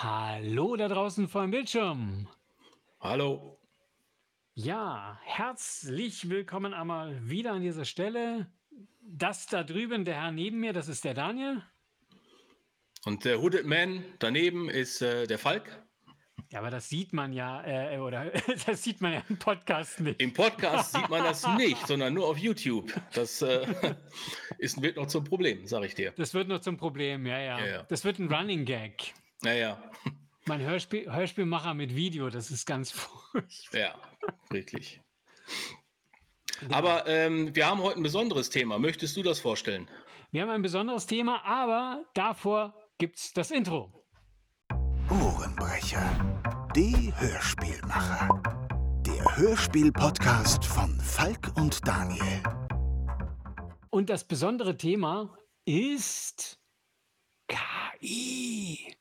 Hallo da draußen vor dem Bildschirm. Hallo. Ja, herzlich willkommen einmal wieder an dieser Stelle. Das da drüben, der Herr neben mir, das ist der Daniel. Und der Hooded Man daneben ist äh, der Falk. Ja, aber das sieht man ja, äh, oder das sieht man ja im Podcast nicht. Im Podcast sieht man das nicht, sondern nur auf YouTube. Das äh, ist, wird noch zum Problem, sage ich dir. Das wird noch zum Problem, ja, ja. Ja, ja. Das wird ein Running Gag. Naja, Mein Hörspiel, Hörspielmacher mit Video, das ist ganz furchtbar. ja, wirklich. Aber ähm, wir haben heute ein besonderes Thema. Möchtest du das vorstellen? Wir haben ein besonderes Thema, aber davor gibt's das Intro. Ohrenbrecher. Die Hörspielmacher. Der Hörspiel-Podcast von Falk und Daniel. Und das besondere Thema ist KI.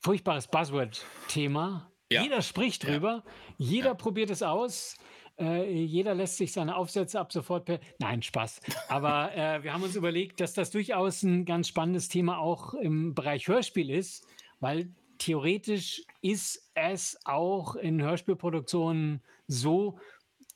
Furchtbares Buzzword-Thema. Ja. Jeder spricht drüber, jeder probiert es aus. Äh, jeder lässt sich seine Aufsätze ab sofort per. Nein, Spaß. Aber äh, wir haben uns überlegt, dass das durchaus ein ganz spannendes Thema auch im Bereich Hörspiel ist, weil theoretisch ist es auch in Hörspielproduktionen so,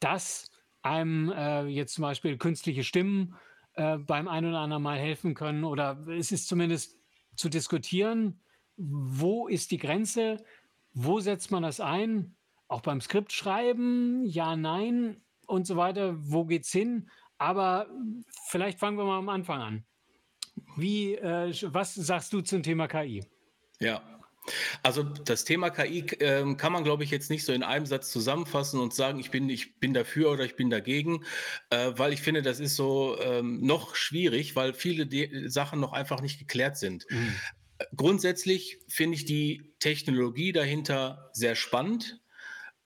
dass einem äh, jetzt zum Beispiel künstliche Stimmen äh, beim einen oder anderen Mal helfen können oder es ist zumindest zu diskutieren, wo ist die Grenze, wo setzt man das ein, auch beim Skriptschreiben, ja, nein und so weiter, wo geht's hin? Aber vielleicht fangen wir mal am Anfang an. Wie, äh, was sagst du zum Thema KI? Ja. Also das Thema KI ähm, kann man, glaube ich, jetzt nicht so in einem Satz zusammenfassen und sagen, ich bin, ich bin dafür oder ich bin dagegen, äh, weil ich finde, das ist so ähm, noch schwierig, weil viele De Sachen noch einfach nicht geklärt sind. Grundsätzlich finde ich die Technologie dahinter sehr spannend.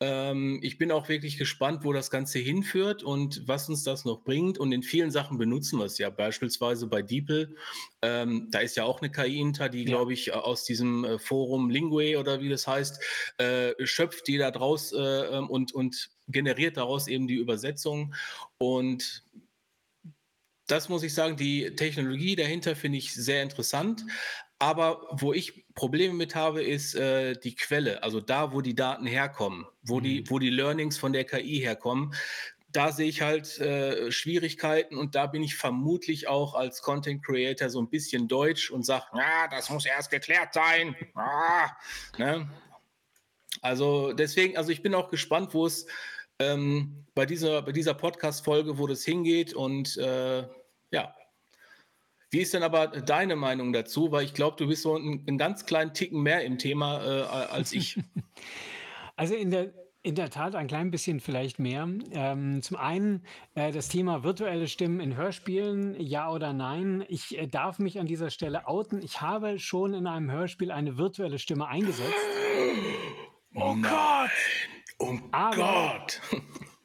Ähm, ich bin auch wirklich gespannt, wo das Ganze hinführt und was uns das noch bringt. Und in vielen Sachen benutzen wir es ja. Beispielsweise bei DeepL, ähm, da ist ja auch eine KI hinter, die, glaube ich, aus diesem äh, Forum Lingue oder wie das heißt, äh, schöpft die da draus äh, ähm, und, und generiert daraus eben die Übersetzung. Und das muss ich sagen, die Technologie dahinter finde ich sehr interessant. Aber wo ich Probleme mit habe, ist äh, die Quelle, also da, wo die Daten herkommen, wo, die, wo die Learnings von der KI herkommen. Da sehe ich halt äh, Schwierigkeiten und da bin ich vermutlich auch als Content Creator so ein bisschen deutsch und sage, ja, das muss erst geklärt sein. Ah, ne? Also deswegen, also ich bin auch gespannt, wo es ähm, bei dieser, bei dieser Podcast-Folge, wo das hingeht und äh, ja. Wie ist denn aber deine Meinung dazu? Weil ich glaube, du bist so einen, einen ganz kleinen Ticken mehr im Thema äh, als ich. Also in der, in der Tat ein klein bisschen vielleicht mehr. Ähm, zum einen äh, das Thema virtuelle Stimmen in Hörspielen, ja oder nein. Ich äh, darf mich an dieser Stelle outen. Ich habe schon in einem Hörspiel eine virtuelle Stimme eingesetzt. Oh Gott! Oh Aber- Gott!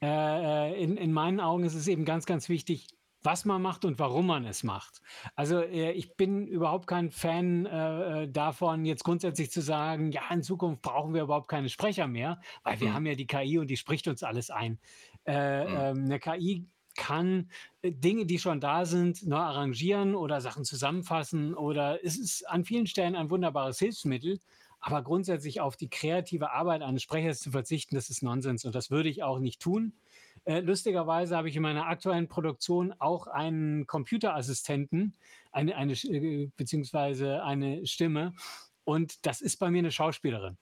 Äh, äh, in, in meinen Augen ist es eben ganz, ganz wichtig, was man macht und warum man es macht. Also äh, ich bin überhaupt kein Fan äh, äh, davon, jetzt grundsätzlich zu sagen, ja, in Zukunft brauchen wir überhaupt keine Sprecher mehr, weil wir Mhm. haben ja die KI und die spricht uns alles ein. Äh, Mhm. ähm, eine KI kann äh, Dinge, die schon da sind, neu arrangieren oder Sachen zusammenfassen oder es ist an vielen Stellen ein wunderbares Hilfsmittel. Aber grundsätzlich auf die kreative Arbeit eines Sprechers zu verzichten, das ist Nonsens und das würde ich auch nicht tun. Äh, lustigerweise habe ich in meiner aktuellen Produktion auch einen Computerassistenten, eine, eine, äh, beziehungsweise eine Stimme. Und das ist bei mir eine Schauspielerin.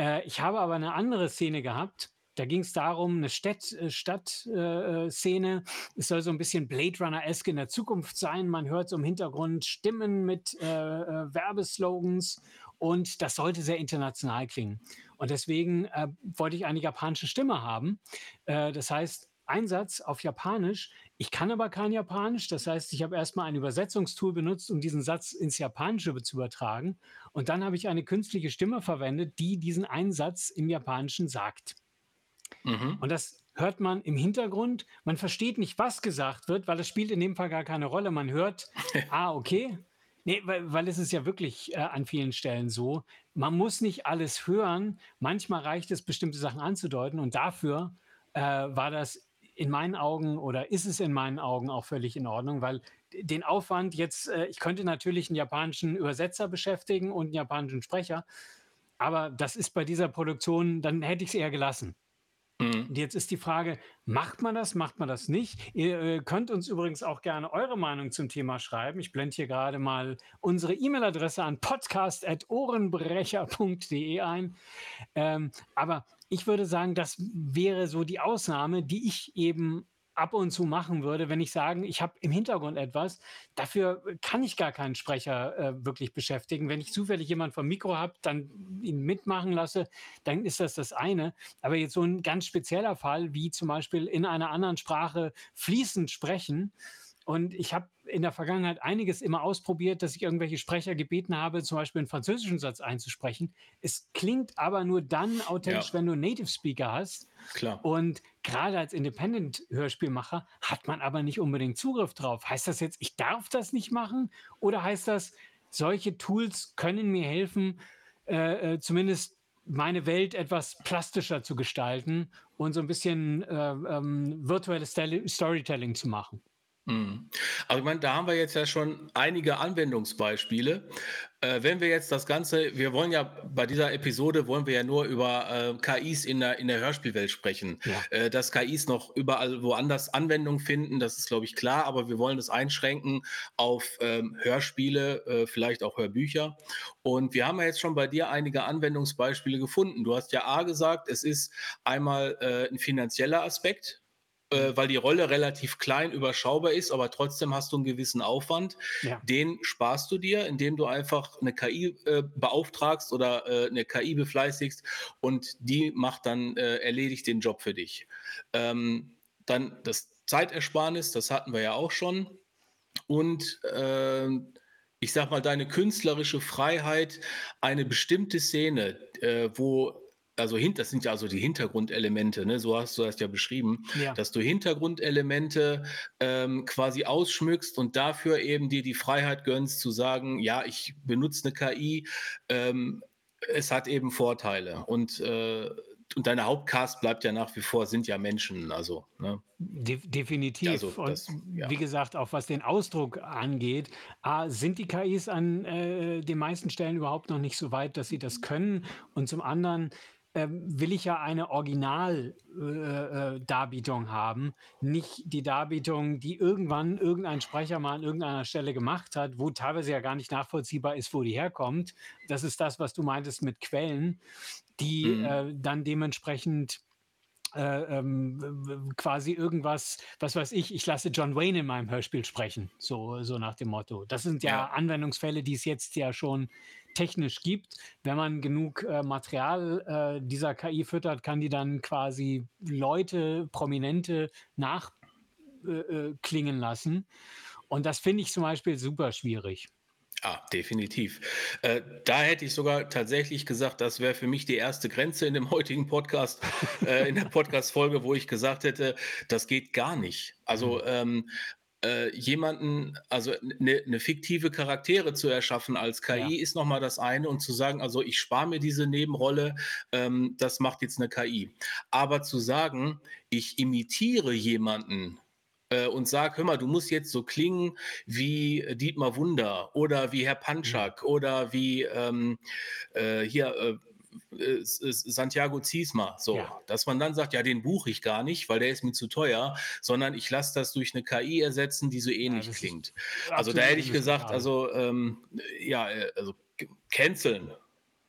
Äh, ich habe aber eine andere Szene gehabt. Da ging es darum, eine Stadt, äh, Stadt-Szene. Äh, Szene. es soll so ein bisschen Blade Runner-esque in der Zukunft sein. Man hört so im Hintergrund Stimmen mit äh, äh, Werbeslogans und das sollte sehr international klingen. Und deswegen äh, wollte ich eine japanische Stimme haben. Äh, das heißt, Einsatz auf Japanisch. Ich kann aber kein Japanisch. Das heißt, ich habe erstmal ein Übersetzungstool benutzt, um diesen Satz ins Japanische zu übertragen. Und dann habe ich eine künstliche Stimme verwendet, die diesen Einsatz im Japanischen sagt. Mhm. Und das hört man im Hintergrund. Man versteht nicht, was gesagt wird, weil es spielt in dem Fall gar keine Rolle. Man hört, ah, okay. Nee, weil, weil es ist ja wirklich äh, an vielen Stellen so. Man muss nicht alles hören. Manchmal reicht es, bestimmte Sachen anzudeuten. Und dafür äh, war das in meinen Augen oder ist es in meinen Augen auch völlig in Ordnung, weil den Aufwand jetzt, äh, ich könnte natürlich einen japanischen Übersetzer beschäftigen und einen japanischen Sprecher, aber das ist bei dieser Produktion, dann hätte ich es eher gelassen. Mhm. Und jetzt ist die Frage, macht man das, macht man das nicht? Ihr äh, könnt uns übrigens auch gerne eure Meinung zum Thema schreiben. Ich blende hier gerade mal unsere E-Mail-Adresse an podcast.ohrenbrecher.de ein. Ähm, aber ich würde sagen, das wäre so die Ausnahme, die ich eben ab und zu machen würde, wenn ich sagen, ich habe im Hintergrund etwas, dafür kann ich gar keinen Sprecher äh, wirklich beschäftigen. Wenn ich zufällig jemand vom Mikro habe, dann ihn mitmachen lasse, dann ist das das eine. Aber jetzt so ein ganz spezieller Fall, wie zum Beispiel in einer anderen Sprache fließend sprechen, und ich habe in der Vergangenheit einiges immer ausprobiert, dass ich irgendwelche Sprecher gebeten habe, zum Beispiel einen französischen Satz einzusprechen. Es klingt aber nur dann authentisch, ja. wenn du einen Native Speaker hast. Klar. Und gerade als Independent-Hörspielmacher hat man aber nicht unbedingt Zugriff drauf. Heißt das jetzt, ich darf das nicht machen? Oder heißt das, solche Tools können mir helfen, äh, äh, zumindest meine Welt etwas plastischer zu gestalten und so ein bisschen äh, ähm, virtuelles Storytelling zu machen? Also ich meine, da haben wir jetzt ja schon einige Anwendungsbeispiele. Äh, wenn wir jetzt das Ganze, wir wollen ja bei dieser Episode wollen wir ja nur über äh, KIs in der, in der Hörspielwelt sprechen. Ja. Äh, dass KIs noch überall woanders Anwendung finden, das ist, glaube ich, klar, aber wir wollen es einschränken auf ähm, Hörspiele, äh, vielleicht auch Hörbücher. Und wir haben ja jetzt schon bei dir einige Anwendungsbeispiele gefunden. Du hast ja A gesagt, es ist einmal äh, ein finanzieller Aspekt, äh, weil die Rolle relativ klein, überschaubar ist, aber trotzdem hast du einen gewissen Aufwand. Ja. Den sparst du dir, indem du einfach eine KI äh, beauftragst oder äh, eine KI befleißigst und die macht dann, äh, erledigt den Job für dich. Ähm, dann das Zeitersparnis, das hatten wir ja auch schon. Und ähm, ich sag mal, deine künstlerische Freiheit, eine bestimmte Szene, äh, wo also das sind ja also die Hintergrundelemente, ne? so hast du das ja beschrieben, ja. dass du Hintergrundelemente ähm, quasi ausschmückst und dafür eben dir die Freiheit gönnst zu sagen, ja, ich benutze eine KI, ähm, es hat eben Vorteile und äh, und deine Hauptcast bleibt ja nach wie vor, sind ja Menschen, also. Ne? De definitiv. Also das, und ja. wie gesagt, auch was den Ausdruck angeht, A, sind die KIs an äh, den meisten Stellen überhaupt noch nicht so weit, dass sie das können. Und zum anderen ähm, will ich ja eine Original-Darbietung äh, äh haben, nicht die Darbietung, die irgendwann irgendein Sprecher mal an irgendeiner Stelle gemacht hat, wo teilweise ja gar nicht nachvollziehbar ist, wo die herkommt. Das ist das, was du meintest mit Quellen, die mhm. äh, dann dementsprechend äh, ähm, quasi irgendwas, was weiß ich, ich lasse John Wayne in meinem Hörspiel sprechen, so, so nach dem Motto. Das sind ja, ja. Anwendungsfälle, die es jetzt ja schon technisch gibt. Wenn man genug äh, Material äh, dieser KI füttert, kann die dann quasi Leute, Prominente nachklingen äh, äh lassen. Und das finde ich zum Beispiel super schwierig. Ah, definitiv. Äh, da hätte ich sogar tatsächlich gesagt, das wäre für mich die erste Grenze in dem heutigen Podcast, äh, in der Podcast-Folge, wo ich gesagt hätte, das geht gar nicht. Also mhm. ähm, äh, jemanden, also eine ne fiktive Charaktere zu erschaffen als KI ja. ist nochmal das eine und zu sagen, also ich spare mir diese Nebenrolle, ähm, das macht jetzt eine KI. Aber zu sagen, ich imitiere jemanden, äh, und sag, hör mal, du musst jetzt so klingen wie Dietmar Wunder oder wie Herr Panchak mhm. oder wie ähm, äh, hier äh, Santiago Ziesma, so, ja. dass man dann sagt, ja, den buche ich gar nicht, weil der ist mir zu teuer, sondern ich lasse das durch eine KI ersetzen, die so ähnlich ja, klingt. Also da hätte ich gesagt, also ähm, ja, äh, also canceln.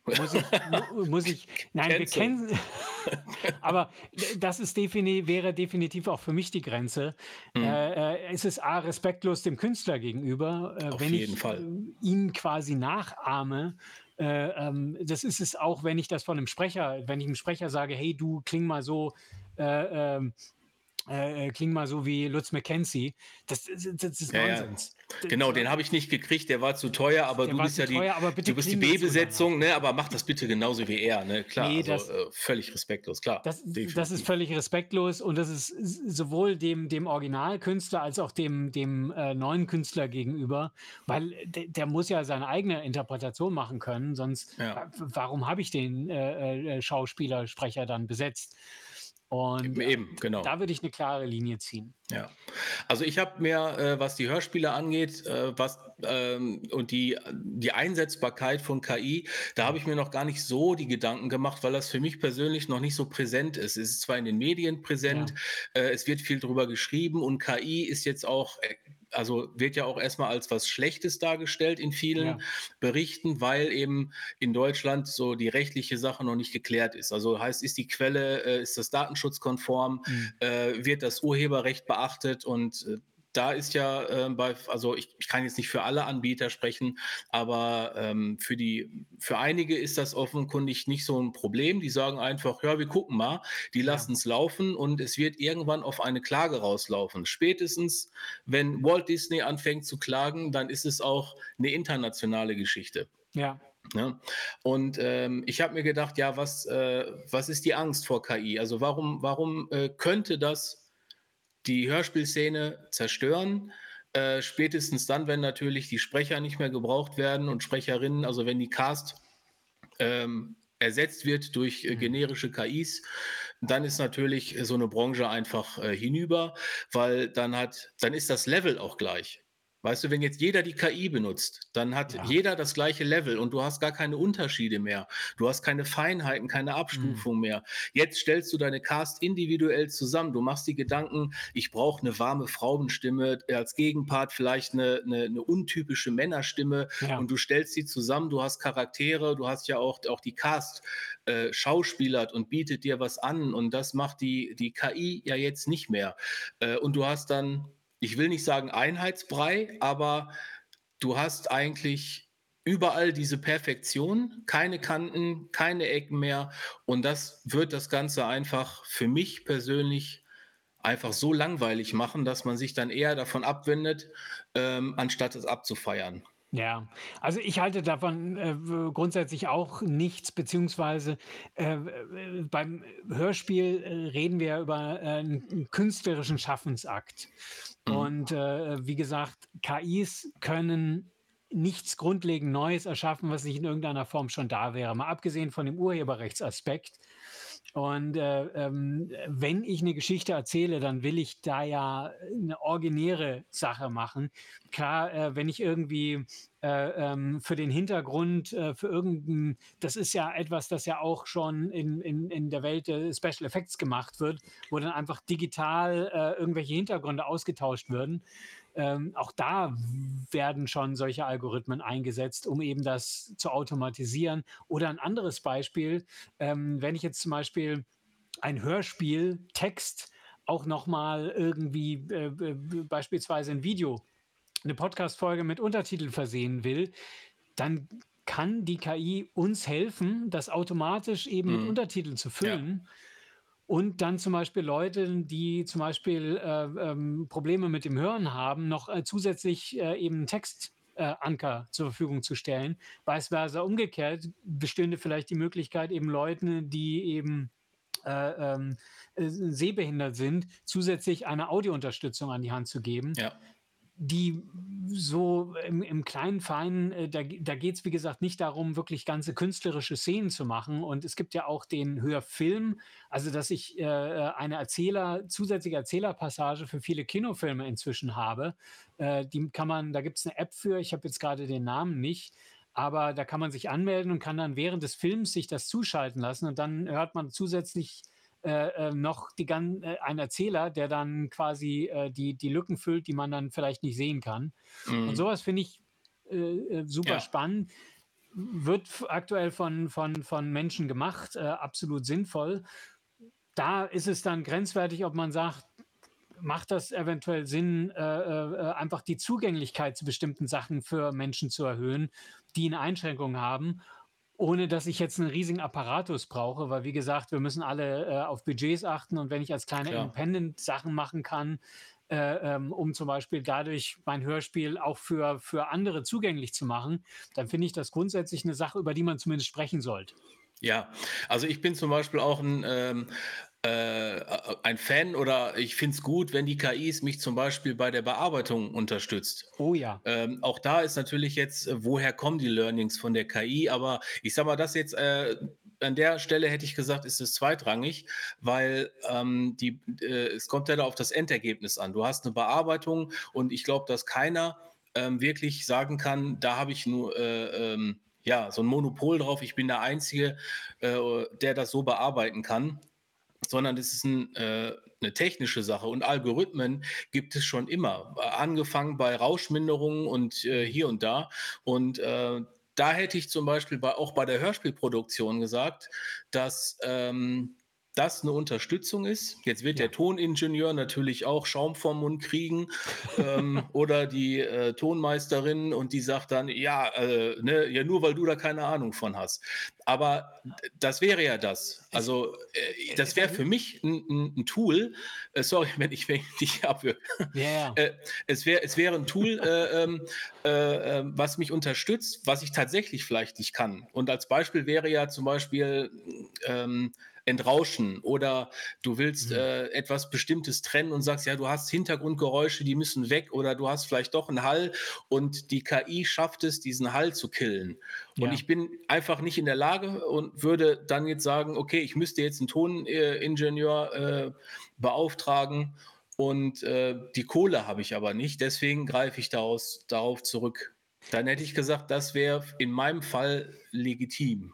Muss ich, muss ich nein, wir kennen, aber das ist defini wäre definitiv auch für mich die Grenze. Mhm. Äh, es ist A, respektlos dem Künstler gegenüber, äh, wenn ich Fall. ihn quasi nachahme äh, ähm, das ist es auch, wenn ich das von einem Sprecher, wenn ich einem Sprecher sage, hey, du kling mal so, äh, ähm, äh, äh, kling mal so wie Lutz McKenzie. Das, das, das ist ja, Nonsens. Genau, den habe ich nicht gekriegt, der war zu teuer, aber der du bist ja teuer, die, du bist die B-Besetzung, ne, aber mach das bitte genauso wie er, ne? Klar, nee, also, äh, völlig respektlos, klar. Das, das, ist völlig respektlos und das ist sowohl dem, dem Originalkünstler als auch dem, dem äh, neuen Künstler gegenüber, weil der, der, muss ja seine eigene Interpretation machen können, sonst ja. warum habe ich den äh, äh, Schauspieler, Sprecher dann besetzt? Und Eben, genau. da würde ich eine klare Linie ziehen. Ja. Also ich habe mir, äh, was die Hörspiele angeht, äh, was ähm, und die, die Einsetzbarkeit von KI, da habe ich mir noch gar nicht so die Gedanken gemacht, weil das für mich persönlich noch nicht so präsent ist. Es ist zwar in den Medien präsent, äh, es wird viel drüber geschrieben und KI ist jetzt auch äh, also wird ja auch erstmal als was Schlechtes dargestellt in vielen Ja. Berichten, weil eben in Deutschland so die rechtliche Sache noch nicht geklärt ist. Also heißt, ist die Quelle, äh, ist das datenschutzkonform, Mhm. äh, wird das Urheberrecht beachtet und äh, da ist ja äh, bei, also ich, ich kann jetzt nicht für alle Anbieter sprechen, aber ähm, für die, für einige ist das offenkundig nicht so ein Problem. Die sagen einfach, ja, wir gucken mal, die Ja. lassen es laufen und es wird irgendwann auf eine Klage rauslaufen. Spätestens, wenn Walt Disney anfängt zu klagen, dann ist es auch eine internationale Geschichte. Ja. Ne? Und ähm, ich habe mir gedacht, ja, was, äh, was ist die Angst vor KI? Also warum, warum äh, könnte das die Hörspielszene zerstören? Äh, spätestens dann, wenn natürlich die Sprecher nicht mehr gebraucht werden und Sprecherinnen, also wenn die Cast ähm, ersetzt wird durch äh, Mhm. generische KIs, dann ist natürlich so eine Branche einfach äh, hinüber, weil dann hat, dann ist das Level auch gleich. Weißt du, wenn jetzt jeder die KI benutzt, dann hat Ja. jeder das gleiche Level und du hast gar keine Unterschiede mehr. Du hast keine Feinheiten, keine Mhm. Abstufung mehr. Jetzt stellst du deine Cast individuell zusammen. Du machst die Gedanken, ich brauche eine warme Frauenstimme, als Gegenpart vielleicht eine, eine, eine untypische Männerstimme Ja. und du stellst sie zusammen, du hast Charaktere, du hast ja auch, auch die Cast äh, schauspielert und bietet dir was an und das macht die, die KI ja jetzt nicht mehr. Äh, und du hast dann, ich will nicht sagen Einheitsbrei, aber du hast eigentlich überall diese Perfektion, keine Kanten, keine Ecken mehr und das wird das Ganze einfach für mich persönlich einfach so langweilig machen, dass man sich dann eher davon abwendet, ähm, anstatt es abzufeiern. Ja, also ich halte davon äh, grundsätzlich auch nichts, beziehungsweise äh, äh, beim Hörspiel äh, reden wir über äh, einen, einen künstlerischen Schaffensakt. Mhm. Und äh, wie gesagt, KIs können nichts grundlegend Neues erschaffen, was nicht in irgendeiner Form schon da wäre, mal abgesehen von dem Urheberrechtsaspekt. Und äh, ähm, wenn ich eine Geschichte erzähle, dann will ich da ja eine originäre Sache machen. Klar, äh, wenn ich irgendwie äh, ähm, für den Hintergrund, äh, für irgendein, das ist ja etwas, das ja auch schon in, in, in der Welt der Special Effects gemacht wird, wo dann einfach digital äh, irgendwelche Hintergründe ausgetauscht würden. Ähm, auch da werden schon solche Algorithmen eingesetzt, um eben das zu automatisieren. Oder ein anderes Beispiel, ähm, wenn ich jetzt zum Beispiel ein Hörspiel, Text auch nochmal irgendwie äh, beispielsweise ein Video, eine Podcast-Folge mit Untertiteln versehen will, dann kann die KI uns helfen, das automatisch eben mit Mhm. Untertiteln zu füllen. Und dann zum Beispiel Leute, die zum Beispiel äh, ähm, Probleme mit dem Hören haben, noch äh, zusätzlich äh, eben Textanker äh, zur Verfügung zu stellen. Vice versa umgekehrt bestünde vielleicht die Möglichkeit, eben Leuten, die eben äh, ähm, äh, sehbehindert sind, zusätzlich eine Audiounterstützung an die Hand zu geben Ja. Die so im, im kleinen Feinen, äh, da, da geht es wie gesagt nicht darum, wirklich ganze künstlerische Szenen zu machen. Und es gibt ja auch den Hörfilm, also dass ich äh, eine Erzähler, zusätzliche Erzählerpassage für viele Kinofilme inzwischen habe. Äh, die kann man, da gibt es eine App für, ich habe jetzt gerade den Namen nicht. Aber da kann man sich anmelden und kann dann während des Films sich das zuschalten lassen und dann hört man zusätzlich äh, äh, noch die gan äh, ein Erzähler, der dann quasi äh, die, die Lücken füllt, die man dann vielleicht nicht sehen kann. Und Mhm. sowas finde ich äh, äh, super Ja. spannend. Wird aktuell von, von, von Menschen gemacht, absolut sinnvoll. Da ist es dann grenzwertig, ob man sagt, macht das eventuell Sinn, äh, äh, einfach die Zugänglichkeit zu bestimmten Sachen für Menschen zu erhöhen, die eine Einschränkung haben, ohne dass ich jetzt einen riesigen Apparatus brauche, weil wie gesagt, wir müssen alle äh, auf Budgets achten und wenn ich als kleiner. Independent Sachen machen kann, äh, ähm, um zum Beispiel dadurch mein Hörspiel auch für, für andere zugänglich zu machen, dann finde ich das grundsätzlich eine Sache, über die man zumindest sprechen sollte. Ja, also ich bin zum Beispiel auch ein, ähm, äh, ein Fan oder ich finde es gut, wenn die KIs mich zum Beispiel bei der Bearbeitung unterstützt. Oh ja. Ähm, auch da ist natürlich jetzt, äh, woher kommen die Learnings von der KI, aber ich sag mal, dass jetzt äh, an der Stelle hätte ich gesagt, ist es zweitrangig, weil ähm, die, äh, es kommt ja da auf das Endergebnis an. Du hast eine Bearbeitung und ich glaube, dass keiner ähm, wirklich sagen kann, da habe ich nur äh, ähm, ja, so ein Monopol drauf, ich bin der Einzige, äh, der das so bearbeiten kann, sondern es ist ein, äh, eine technische Sache. Und Algorithmen gibt es schon immer, angefangen bei Rauschminderungen und äh, hier und da. Und äh, da hätte ich zum Beispiel bei, auch bei der Hörspielproduktion gesagt, dass ähm, das eine Unterstützung ist. Jetzt wird ja. der Toningenieur natürlich auch Schaum vom Mund kriegen ähm, oder die äh, Tonmeisterin und die sagt dann, ja, äh, ne, ja, nur weil du da keine Ahnung von hast. Aber das wäre ja das. Also äh, das wäre für mich ein, ein, Tool, äh, sorry, wenn ich, wenn ich dich abwürge. Yeah. Äh, es, wär, es wäre ein Tool, äh, ähm, ähm, was mich unterstützt, was ich tatsächlich vielleicht nicht kann. Und als Beispiel wäre ja zum Beispiel, ähm, entrauschen oder du willst mhm. äh, etwas Bestimmtes trennen und sagst, ja, du hast Hintergrundgeräusche, die müssen weg oder du hast vielleicht doch einen Hall und die KI schafft es, diesen Hall zu killen. Und ja. ich bin einfach nicht in der Lage und würde dann jetzt sagen, okay, ich müsste jetzt einen Toningenieur äh, beauftragen und äh, die Kohle habe ich aber nicht, deswegen greife ich daraus, darauf zurück. Dann hätte ich gesagt, das wäre in meinem Fall legitim.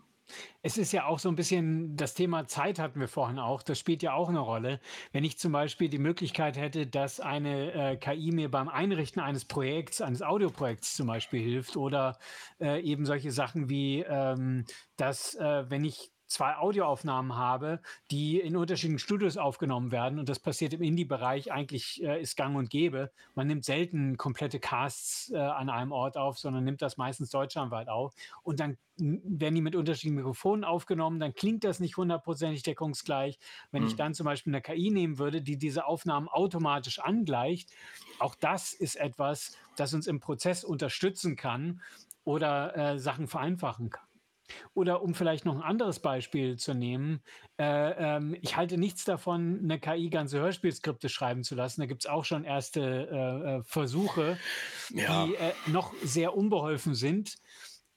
Es ist ja auch so ein bisschen das Thema Zeit hatten wir vorhin auch. Das spielt ja auch eine Rolle. Wenn ich zum Beispiel die Möglichkeit hätte, dass eine äh, KI mir beim Einrichten eines Projekts, eines Audioprojekts zum Beispiel hilft oder äh, eben solche Sachen wie, ähm, dass äh, wenn ich zwei Audioaufnahmen habe, die in unterschiedlichen Studios aufgenommen werden. Und das passiert im Indie-Bereich eigentlich äh, ist gang und gäbe. Man nimmt selten komplette Casts äh, an einem Ort auf, sondern nimmt das meistens deutschlandweit auf. Und dann werden die mit unterschiedlichen Mikrofonen aufgenommen, dann klingt das nicht hundertprozentig deckungsgleich. Wenn mhm. ich dann zum Beispiel eine KI nehmen würde, die diese Aufnahmen automatisch angleicht, auch das ist etwas, das uns im Prozess unterstützen kann oder äh, Sachen vereinfachen kann. Oder um vielleicht noch ein anderes Beispiel zu nehmen, äh, ähm, ich halte nichts davon, eine KI ganze Hörspielskripte schreiben zu lassen. Da gibt es auch schon erste äh, äh, Versuche, ja. die äh, noch sehr unbeholfen sind.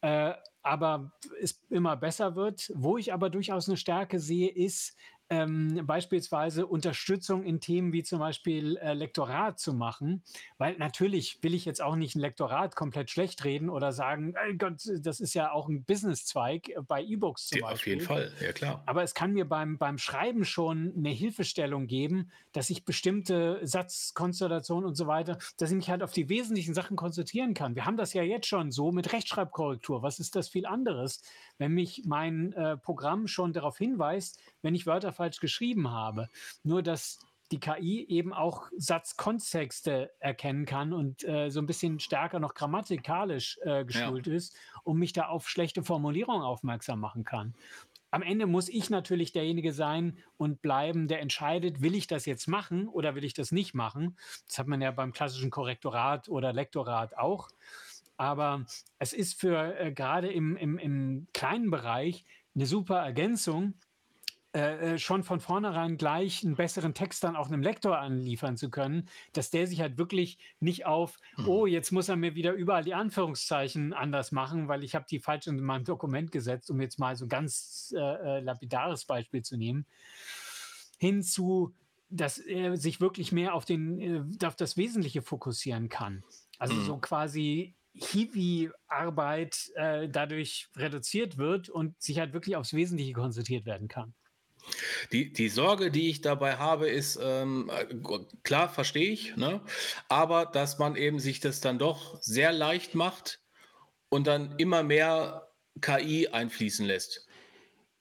Äh, aber es immer besser wird. Wo ich aber durchaus eine Stärke sehe, ist, ähm, beispielsweise Unterstützung in Themen wie zum Beispiel äh, Lektorat zu machen, weil natürlich will ich jetzt auch nicht ein Lektorat komplett schlecht reden oder sagen, oh Gott, das ist ja auch ein Businesszweig äh, bei E-Books zum ja, Beispiel. Auf jeden Fall, ja klar. Aber es kann mir beim, beim Schreiben schon eine Hilfestellung geben, dass ich bestimmte Satzkonstellationen und so weiter, dass ich mich halt auf die wesentlichen Sachen konzentrieren kann. Wir haben das ja jetzt schon so mit Rechtschreibkorrektur. Was ist das viel anderes, wenn mich mein äh, Programm schon darauf hinweist, wenn ich Wörter falsch geschrieben habe. Nur dass die KI eben auch Satzkontexte erkennen kann und äh, so ein bisschen stärker noch grammatikalisch äh, geschult ja. ist und mich da auf schlechte Formulierungen aufmerksam machen kann. Am Ende muss ich natürlich derjenige sein und bleiben, der entscheidet, will ich das jetzt machen oder will ich das nicht machen. Das hat man ja beim klassischen Korrektorat oder Lektorat auch. Aber es ist für äh, gerade im, im, im kleinen Bereich eine super Ergänzung, äh, äh, schon von vornherein gleich einen besseren Text dann auch einem Lektor anliefern zu können, dass der sich halt wirklich nicht auf, mhm. oh, jetzt muss er mir wieder überall die Anführungszeichen anders machen, weil ich habe die falsch in meinem Dokument gesetzt, um jetzt mal so ganz äh, äh lapidares Beispiel zu nehmen, hinzu, dass er sich wirklich mehr auf, den, auf das Wesentliche fokussieren kann. Also mhm. so quasi Hiwi-Arbeit äh, dadurch reduziert wird und sich halt wirklich aufs Wesentliche konzentriert werden kann. Die, die Sorge, die ich dabei habe, ist, ähm, klar, verstehe ich, ne? aber dass man eben sich das dann doch sehr leicht macht und dann immer mehr KI einfließen lässt.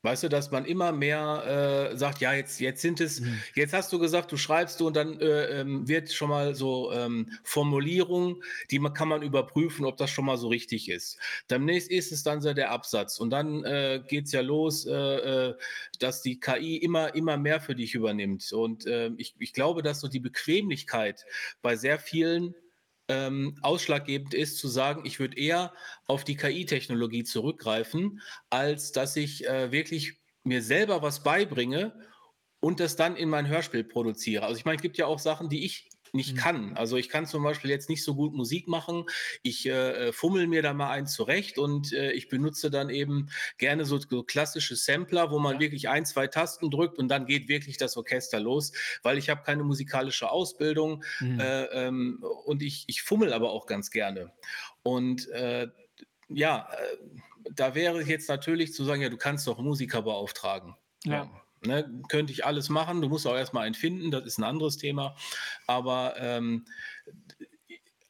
Weißt du, dass man immer mehr äh, sagt, ja, jetzt, jetzt sind es, mhm. jetzt hast du gesagt, du schreibst du und dann äh, ähm, wird schon mal so ähm, Formulierung, die man, kann man überprüfen, ob das schon mal so richtig ist. Demnächst ist es dann so der Absatz und dann äh, geht es ja los, äh, äh, dass die KI immer, immer mehr für dich übernimmt. Und äh, ich, ich glaube, dass so die Bequemlichkeit bei sehr vielen ähm, ausschlaggebend ist, zu sagen, ich würde eher auf die KI-Technologie zurückgreifen, als dass ich äh, wirklich mir selber was beibringe und das dann in mein Hörspiel produziere. Also ich meine, es gibt ja auch Sachen, die ich nicht mhm. kann. Also ich kann zum Beispiel jetzt nicht so gut Musik machen. Ich äh, äh, fummel mir da mal eins zurecht und äh, ich benutze dann eben gerne so, so klassische Sampler, wo man ja. wirklich ein, zwei Tasten drückt und dann geht wirklich das Orchester los, weil ich habe keine musikalische Ausbildung mhm. äh, ähm, und ich, ich fummel aber auch ganz gerne. Und äh, ja, äh, da wäre jetzt natürlich zu sagen, ja, du kannst doch Musiker beauftragen. ja. ja. Ne, könnte ich alles machen. Du musst auch erstmal einen finden, das ist ein anderes Thema. Aber ähm,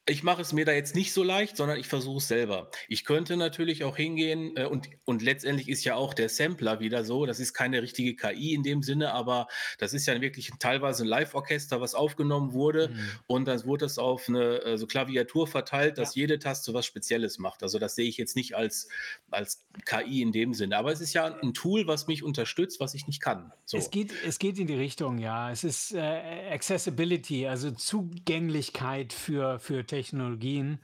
ich mache es mir da jetzt nicht so leicht, sondern ich versuche es selber. Ich könnte natürlich auch hingehen äh, und, und letztendlich ist ja auch der Sampler wieder so. Das ist keine richtige KI in dem Sinne, aber das ist ja wirklich teilweise ein Live-Orchester, was aufgenommen wurde mhm. und dann wurde es auf eine äh, so Klaviatur verteilt, dass ja. jede Taste was Spezielles macht. Also das sehe ich jetzt nicht als, als KI in dem Sinne, aber es ist ja ein Tool, was mich unterstützt, was ich nicht kann. So. Es, geht, es geht in die Richtung, ja. Es ist äh, Accessibility, also Zugänglichkeit für, für Technologien.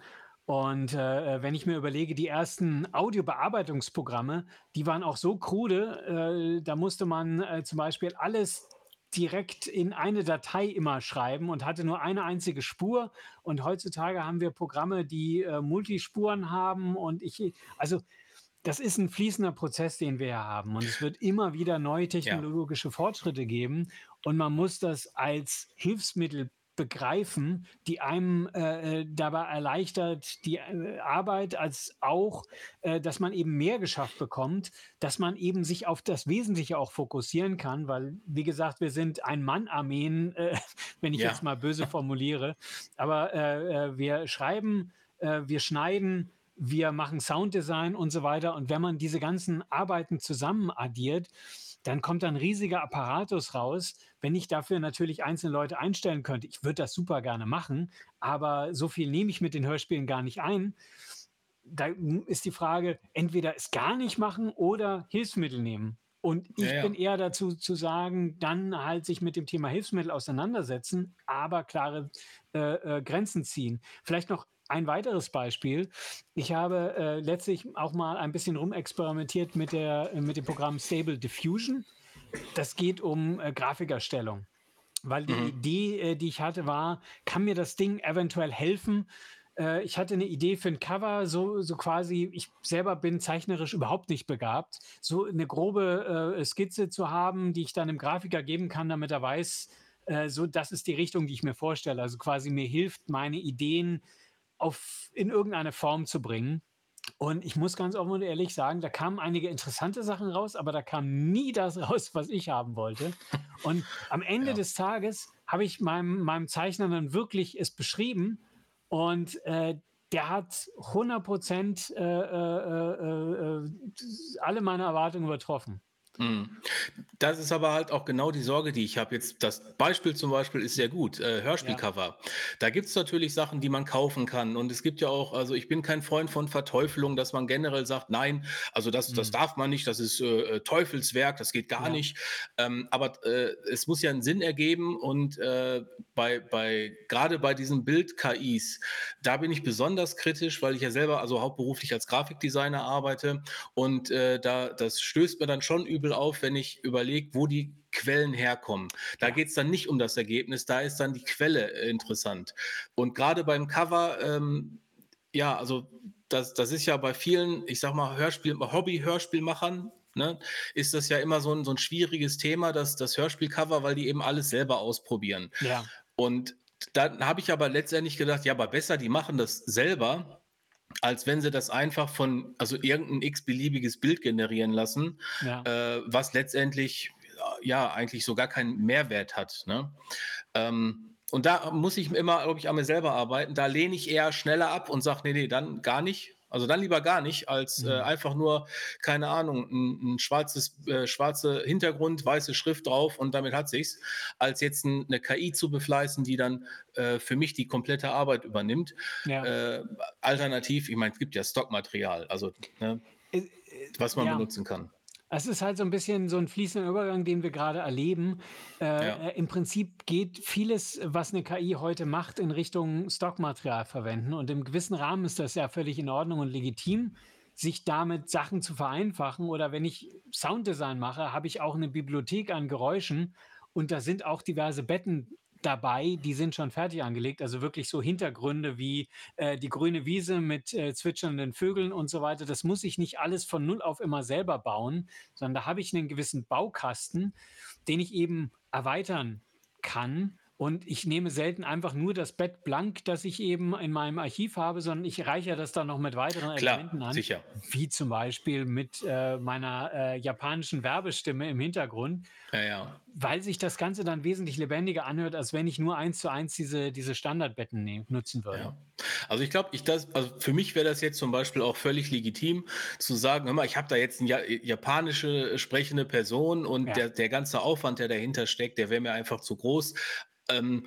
Und äh, wenn ich mir überlege, die ersten Audiobearbeitungsprogramme, die waren auch so krude, äh, da musste man äh, zum Beispiel alles direkt in eine Datei immer schreiben und hatte nur eine einzige Spur. Und heutzutage haben wir Programme, die äh, Multispuren haben. Und ich, also das ist ein fließender Prozess, den wir hier haben. Und es wird immer wieder neue technologische ja. Fortschritte geben. Und man muss das als Hilfsmittel begreifen, die einem äh, äh, dabei erleichtert die äh, Arbeit, als auch, äh, dass man eben mehr geschafft bekommt, dass man eben sich auf das Wesentliche auch fokussieren kann, weil, wie gesagt, wir sind ein Mann-Armeen, äh, wenn ich ja. jetzt mal böse formuliere, aber äh, wir schreiben, wir schneiden, wir machen Sounddesign und so weiter. Und wenn man diese ganzen Arbeiten zusammen addiert, dann kommt ein riesiger Apparatus raus. Wenn ich dafür natürlich einzelne Leute einstellen könnte, ich würde das super gerne machen, aber so viel nehme ich mit den Hörspielen gar nicht ein. Da ist die Frage, entweder es gar nicht machen oder Hilfsmittel nehmen. Und ich ja, ja. bin eher dazu zu sagen, dann halt sich mit dem Thema Hilfsmittel auseinandersetzen, aber klare äh, äh, Grenzen ziehen. Vielleicht noch ein weiteres Beispiel. Ich habe äh, letztlich auch mal ein bisschen rumexperimentiert mit, der, mit dem Programm Stable Diffusion. Das geht um äh, Grafikerstellung. Weil die mhm. Idee, äh, die ich hatte, war, kann mir das Ding eventuell helfen? Äh, ich hatte eine Idee für ein Cover, so, so quasi, ich selber bin zeichnerisch überhaupt nicht begabt, so eine grobe äh, Skizze zu haben, die ich dann dem Grafiker geben kann, damit er weiß, äh, so, das ist die Richtung, die ich mir vorstelle. Also quasi mir hilft, meine Ideen auf, in irgendeine Form zu bringen. Und ich muss ganz offen und ehrlich sagen, da kamen einige interessante Sachen raus, aber da kam nie das raus, was ich haben wollte. Und am Ende ja. des Tages habe ich meinem, meinem Zeichner dann wirklich es beschrieben und äh, der hat 100 Prozent äh, äh, äh, äh alle meine Erwartungen übertroffen. Mhm. Das ist aber halt auch genau die Sorge, die ich habe. Jetzt das Beispiel zum Beispiel ist sehr gut, äh, Hörspielcover. Ja. Da gibt es natürlich Sachen, die man kaufen kann. Und es gibt ja auch, also ich bin kein Freund von Verteufelung, dass man generell sagt, nein, also das, mhm. das darf man nicht, das ist äh, äh, Teufelswerk, das geht gar ja. nicht. Ähm, aber äh, es muss ja einen Sinn ergeben und äh, bei, bei gerade bei diesen Bild-KIs, da bin ich besonders kritisch, weil ich ja selber also hauptberuflich als Grafikdesigner arbeite und äh, da das stößt mir dann schon übel Beispiel auf, wenn ich überlege, wo die Quellen herkommen. Da geht es dann nicht um das Ergebnis, da ist dann die Quelle äh, interessant. Und gerade beim Cover, ähm, ja, also das, das ist ja bei vielen, ich sag mal, Hörspiel, Hobby-Hörspielmachern, ne, ist das ja immer so ein, so ein schwieriges Thema, dass das Hörspielcover, weil die eben alles selber ausprobieren. Ja. Und dann habe ich aber letztendlich gedacht, ja, aber besser, die machen das selber, als wenn sie das einfach von, also irgendein x-beliebiges Bild generieren lassen, ja. äh, was letztendlich ja eigentlich so gar keinen Mehrwert hat. Ne? Ähm, und da muss ich immer, glaube ich, an mir selber arbeiten. Da lehne ich eher schneller ab und sage, nee, nee, dann gar nicht. Also dann lieber gar nicht, als äh, mhm. äh, einfach nur, keine Ahnung, ein, ein schwarzes, äh, schwarze Hintergrund, weiße Schrift drauf und damit hat sich's, als jetzt ein, eine KI zu befleißen, die dann äh, für mich die komplette Arbeit übernimmt. Ja. Äh, alternativ, ich meine, es gibt ja Stockmaterial, also ne, äh, was man ja. benutzen kann. Es ist halt so ein bisschen so ein fließender Übergang, den wir gerade erleben. Äh, ja. Äh, Im Prinzip geht vieles, was eine KI heute macht, in Richtung Stockmaterial verwenden. Und im gewissen Rahmen ist das ja völlig in Ordnung und legitim, sich damit Sachen zu vereinfachen. Oder wenn ich Sounddesign mache, habe ich auch eine Bibliothek an Geräuschen und da sind auch diverse Betten dabei, die sind schon fertig angelegt. Also wirklich so Hintergründe wie äh, die grüne Wiese mit äh, zwitschernden Vögeln und so weiter. Das muss ich nicht alles von null auf immer selber bauen, sondern da habe ich einen gewissen Baukasten, den ich eben erweitern kann und ich nehme selten einfach nur das Bett blank, das ich eben in meinem Archiv habe, sondern ich reiche das dann noch mit weiteren Klar, Elementen an. sicher. Wie zum Beispiel mit äh, meiner äh, japanischen Werbestimme im Hintergrund. Ja, ja. Weil sich das Ganze dann wesentlich lebendiger anhört, als wenn ich nur eins zu eins diese, diese Standardbetten nehm, nutzen würde. Ja. Also ich glaube, ich das, also für mich wäre das jetzt zum Beispiel auch völlig legitim zu sagen, hör mal, ich habe da jetzt eine japanische sprechende Person und der, der ganze Aufwand, der dahinter steckt, der wäre mir einfach zu groß ähm,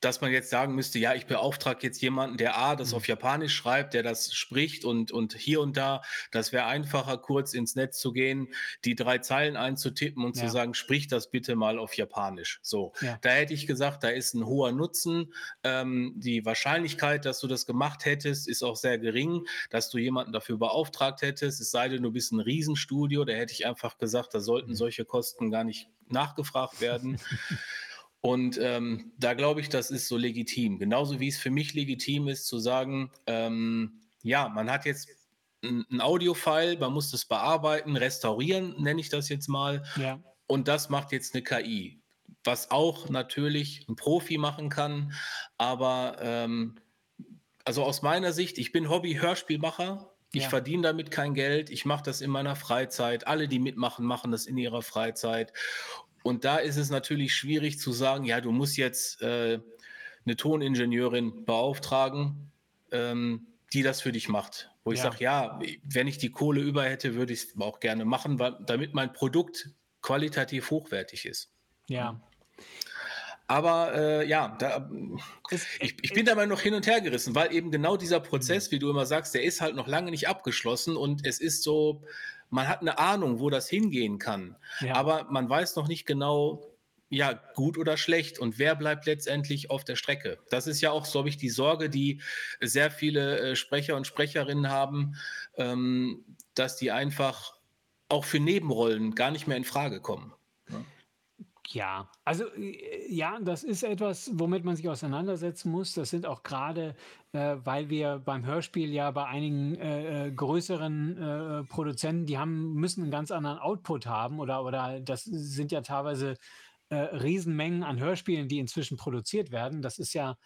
dass man jetzt sagen müsste, ja, ich beauftrage jetzt jemanden, der A, das mhm. auf Japanisch schreibt, der das spricht und, und hier und da, das wäre einfacher, kurz ins Netz zu gehen, die drei Zeilen einzutippen und ja. zu sagen, sprich das bitte mal auf Japanisch. So, ja. da hätte ich gesagt, da ist ein hoher Nutzen. Ähm, die Wahrscheinlichkeit, dass du das gemacht hättest, ist auch sehr gering, dass du jemanden dafür beauftragt hättest, es sei denn, du bist ein Riesenstudio, da hätte ich einfach gesagt, da sollten mhm. solche Kosten gar nicht nachgefragt werden. Und ähm, da glaube ich, das ist so legitim. Genauso wie es für mich legitim ist, zu sagen, ähm, ja, man hat jetzt ein, Audiofile, man muss das bearbeiten, restaurieren, nenne ich das jetzt mal. Ja. Und das macht jetzt eine KI. Was auch natürlich ein Profi machen kann, aber ähm, also aus meiner Sicht, ich bin Hobby-Hörspielmacher, ich ja. verdiene damit kein Geld. Ich mache das in meiner Freizeit. Alle, die mitmachen, machen das in ihrer Freizeit. Und da ist es natürlich schwierig zu sagen, ja, du musst jetzt äh, eine Toningenieurin beauftragen, ähm, die das für dich macht. Wo ich ja. sage, ja, wenn ich die Kohle über hätte, würde ich es auch gerne machen, weil, damit mein Produkt qualitativ hochwertig ist. Ja. Aber äh, ja, da, ich, ich, bin da mal noch hin und her gerissen, weil eben genau dieser Prozess, mhm. wie du immer sagst, der ist halt noch lange nicht abgeschlossen und es ist so, man hat eine Ahnung, wo das hingehen kann, ja. aber man weiß noch nicht genau, ja, gut oder schlecht und wer bleibt letztendlich auf der Strecke. Das ist ja auch, glaube ich, die Sorge, die sehr viele äh, Sprecher und Sprecherinnen haben, ähm, dass die einfach auch für Nebenrollen gar nicht mehr in Frage kommen. Ja, also äh, ja, das ist etwas, womit man sich auseinandersetzen muss. Das sind auch gerade, äh, weil wir beim Hörspiel ja bei einigen äh, äh größeren äh, Produzenten, die haben, müssen einen ganz anderen Output haben oder, oder das sind ja teilweise äh, Riesenmengen an Hörspielen, die inzwischen produziert werden. Das ist ja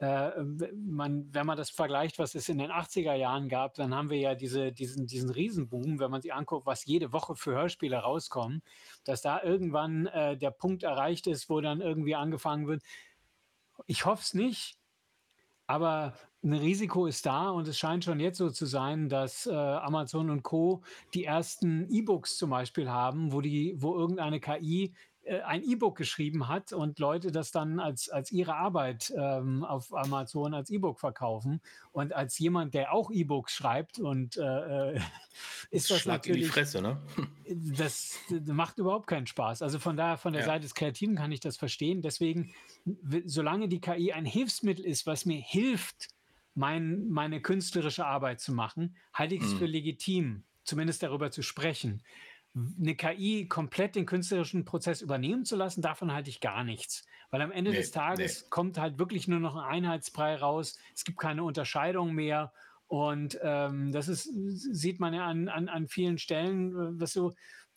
äh, man, wenn man das vergleicht, was es in den 80er Jahren gab, dann haben wir ja diese, diesen, diesen Riesenboom, wenn man sich anguckt, was jede Woche für Hörspiele rauskommen, dass da irgendwann äh, der Punkt erreicht ist, wo dann irgendwie angefangen wird. Ich hoffe es nicht, aber ein Risiko ist da und es scheint schon jetzt so zu sein, dass äh, Amazon und Co. die ersten E-Books zum Beispiel haben, wo die, wo irgendeine KI äh, ein E-Book geschrieben hat und Leute das dann als, als ihre Arbeit ähm, auf Amazon als E-Book verkaufen. Und als jemand, der auch E-Books schreibt und äh, äh ist das Schlag natürlich. in die Fresse, ne? Das, das, macht überhaupt keinen Spaß. Also von daher, von der ja. Seite des Kreativen kann ich das verstehen. Deswegen, solange die KI ein Hilfsmittel ist, was mir hilft, mein, meine künstlerische Arbeit zu machen, halte ich es mhm. für legitim, zumindest darüber zu sprechen eine KI komplett den künstlerischen Prozess übernehmen zu lassen, davon halte ich gar nichts. Weil am Ende nee, des Tages nee. kommt halt wirklich nur noch ein Einheitsbrei raus. Es gibt keine Unterscheidung mehr. Und ähm, das ist, sieht man ja an, an, an vielen Stellen, was so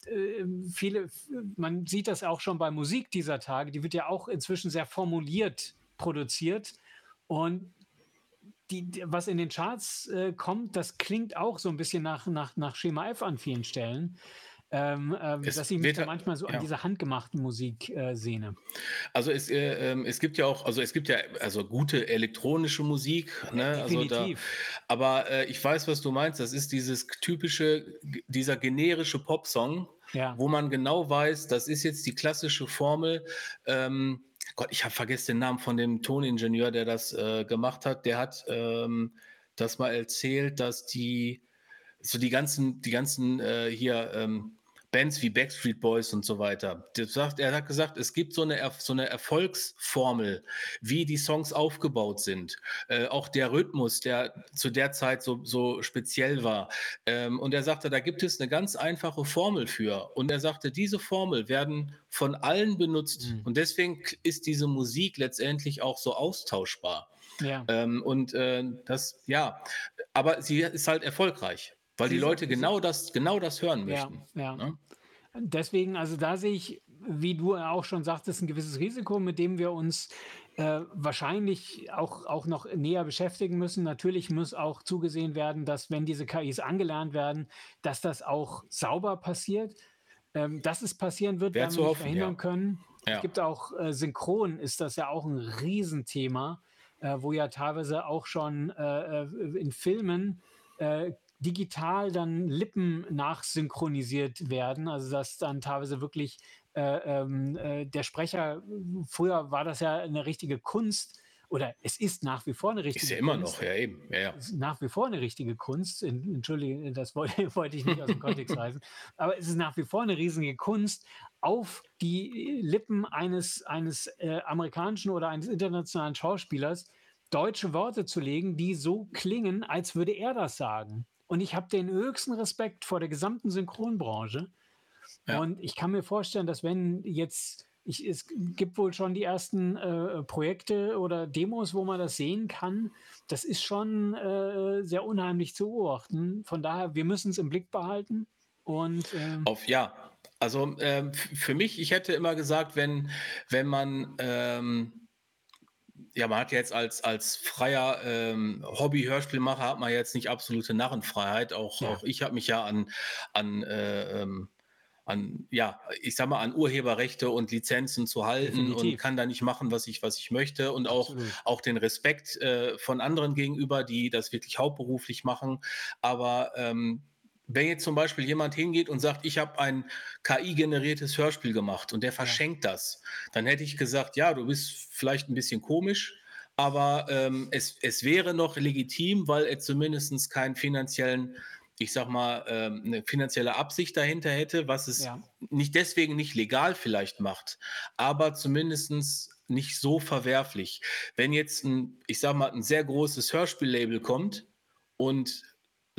äh, viele, man sieht das auch schon bei Musik dieser Tage, die wird ja auch inzwischen sehr formuliert produziert. Und die, was in den Charts äh, kommt, das klingt auch so ein bisschen nach, nach, nach Schema F an vielen Stellen ähm, ähm, dass ich mich da manchmal so ja. an dieser handgemachten Musik äh, sehne. Also es, äh, ähm, es gibt ja auch, also es gibt ja also gute elektronische Musik, ne? Ja, also da, aber äh, ich weiß, was du meinst. Das ist dieses typische, dieser generische Popsong, ja. wo man genau weiß, das ist jetzt die klassische Formel. Ähm, Gott, ich habe vergessen den Namen von dem Toningenieur, der das äh, gemacht hat. Der hat ähm, das mal erzählt, dass die so die ganzen, die ganzen äh, hier ähm, Bands wie Backstreet Boys und so weiter. Sagt, er hat gesagt, es gibt so eine, so eine Erfolgsformel, wie die Songs aufgebaut sind. Äh, auch der Rhythmus, der zu der Zeit so, so speziell war. Ähm, und er sagte, da gibt es eine ganz einfache Formel für. Und er sagte, diese Formel werden von allen benutzt. Mhm. Und deswegen ist diese Musik letztendlich auch so austauschbar. Ja. Ähm, und äh, das, ja, aber sie ist halt erfolgreich. Weil die Leute genau das, genau das hören möchten. Ja, ja. Ne? Deswegen, also da sehe ich, wie du auch schon sagtest, ein gewisses Risiko, mit dem wir uns äh, wahrscheinlich auch, auch noch näher beschäftigen müssen. Natürlich muss auch zugesehen werden, dass wenn diese KIs angelernt werden, dass das auch sauber passiert. Ähm, dass es passieren wird, werden wir nicht verhindern ja. können. Ja. Es gibt auch äh, Synchron, ist das ja auch ein Riesenthema, äh, wo ja teilweise auch schon äh, äh, in Filmen äh, digital dann Lippen nachsynchronisiert werden, also dass dann teilweise wirklich äh, ähm, äh, der Sprecher, früher war das ja eine richtige Kunst, oder es ist nach wie vor eine richtige Kunst. Ist ja immer Kunst. noch, ja eben. Ja, ja. nach wie vor eine richtige Kunst. Entschuldige, das wollte, wollte ich nicht aus dem Kontext reißen. Aber es ist nach wie vor eine riesige Kunst, auf die Lippen eines, eines äh, amerikanischen oder eines internationalen Schauspielers deutsche Worte zu legen, die so klingen, als würde er das sagen. Und ich habe den höchsten Respekt vor der gesamten Synchronbranche. Ja. Und ich kann mir vorstellen, dass wenn jetzt, ich, es gibt wohl schon die ersten äh, Projekte oder Demos, wo man das sehen kann. Das ist schon äh, sehr unheimlich zu beobachten. Von daher, wir müssen es im Blick behalten. Und, ähm, Auf ja, also ähm, für mich, ich hätte immer gesagt, wenn, wenn man ähm, ja, man hat jetzt als, als freier ähm, Hobby-Hörspielmacher hat man jetzt nicht absolute Narrenfreiheit. Auch, ja. auch ich habe mich ja an, an, äh, ähm, an, ja, ich sag mal, an Urheberrechte und Lizenzen zu halten Definitiv. und kann da nicht machen, was ich, was ich möchte. Und auch, auch den Respekt äh, von anderen gegenüber, die das wirklich hauptberuflich machen. Aber ähm, wenn jetzt zum Beispiel jemand hingeht und sagt, ich habe ein KI-generiertes Hörspiel gemacht und der verschenkt das, dann hätte ich gesagt, ja, du bist vielleicht ein bisschen komisch, aber ähm, es, es wäre noch legitim, weil er zumindest keinen finanziellen, ich sag mal, ähm, eine finanzielle Absicht dahinter hätte, was es ja. nicht deswegen nicht legal vielleicht macht, aber zumindest nicht so verwerflich. Wenn jetzt ein, ich sag mal, ein sehr großes Hörspiellabel kommt und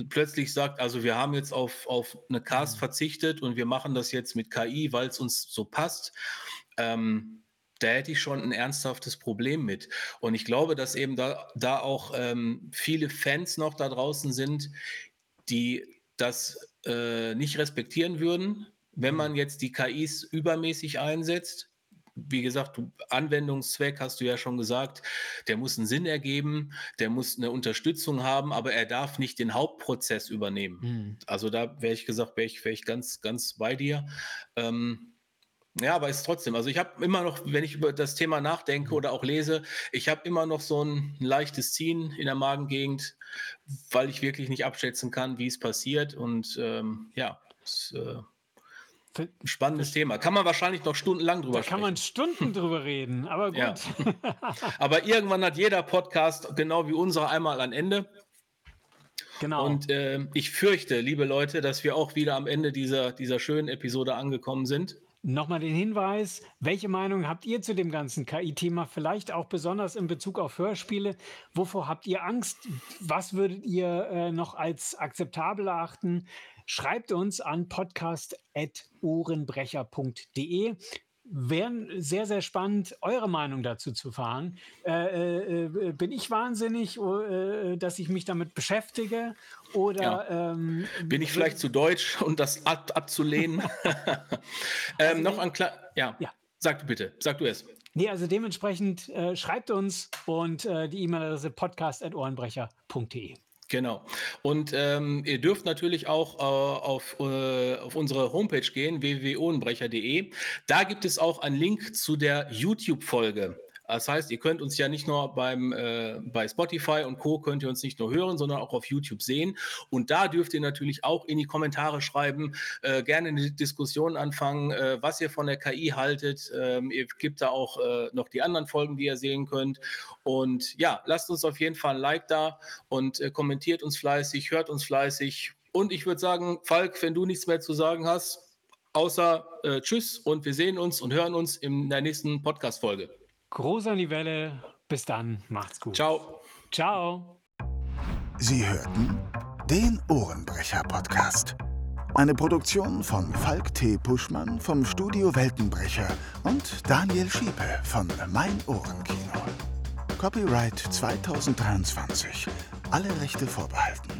plötzlich sagt, also wir haben jetzt auf, auf eine Cast mhm. verzichtet und wir machen das jetzt mit KI, weil es uns so passt. Ähm, da hätte ich schon ein ernsthaftes Problem mit. Und ich glaube, dass eben da, da auch ähm, viele Fans noch da draußen sind, die das äh, nicht respektieren würden, wenn man mhm. jetzt die KIs übermäßig einsetzt wie gesagt, Anwendungszweck hast du ja schon gesagt, der muss einen Sinn ergeben, der muss eine Unterstützung haben, aber er darf nicht den Hauptprozess übernehmen. Mhm. Also da wäre ich gesagt, wäre ich, wär ich ganz, ganz bei dir. Ähm, ja, aber ist trotzdem. Also ich habe immer noch, wenn ich über das Thema nachdenke hm. oder auch lese, ich habe immer noch so ein leichtes Ziehen in der Magengegend, weil ich wirklich nicht abschätzen kann, wie es passiert. Und ähm, ja, es, äh, Spannendes Thema. Kann man wahrscheinlich noch stundenlang drüber da sprechen. Kann man Stunden drüber reden, aber gut. Ja. aber irgendwann hat jeder Podcast, genau wie unser, einmal ein Ende. Genau. Und äh, ich fürchte, liebe Leute, dass wir auch wieder am Ende dieser, dieser schönen Episode angekommen sind. Nochmal den Hinweis, welche Meinung habt ihr zu dem ganzen KI-Thema? Vielleicht auch besonders in Bezug auf Hörspiele. Wovor habt ihr Angst? Was würdet ihr äh, noch als akzeptabel erachten? Schreibt uns an podcast.ohrenbrecher.de. Wären sehr, sehr spannend, eure Meinung dazu zu fahren. Äh, äh, bin ich wahnsinnig, äh, dass ich mich damit beschäftige? Oder ja. ähm, bin ich vielleicht zu deutsch, um das ab abzulehnen? ähm, also, noch ein klar. Ja. ja. Sag du bitte, sag du es. Nee, also dementsprechend äh, schreibt uns und äh, die E-Mail-Adresse podcast.ohrenbrecher.de. Genau. Und ähm, ihr dürft natürlich auch äh, auf, äh, auf unsere Homepage gehen, www.ohrenbrecher.de. Da gibt es auch einen Link zu der YouTube-Folge. Das heißt, ihr könnt uns ja nicht nur beim, äh, bei Spotify und Co. könnt ihr uns nicht nur hören, sondern auch auf YouTube sehen. Und da dürft ihr natürlich auch in die Kommentare schreiben, äh, gerne eine Diskussion anfangen, äh, was ihr von der KI haltet. Ähm, ihr gibt da auch äh, noch die anderen Folgen, die ihr sehen könnt. Und ja, lasst uns auf jeden Fall ein Like da und äh, kommentiert uns fleißig, hört uns fleißig. Und ich würde sagen, Falk, wenn du nichts mehr zu sagen hast, außer äh, Tschüss und wir sehen uns und hören uns in der nächsten Podcast-Folge. Groß an die Welle. Bis dann. Macht's gut. Ciao. Ciao. Sie hörten den Ohrenbrecher-Podcast. Eine Produktion von Falk T. Puschmann vom Studio Weltenbrecher und Daniel Schiepe von Mein Ohrenkino. Copyright 2023. Alle Rechte vorbehalten.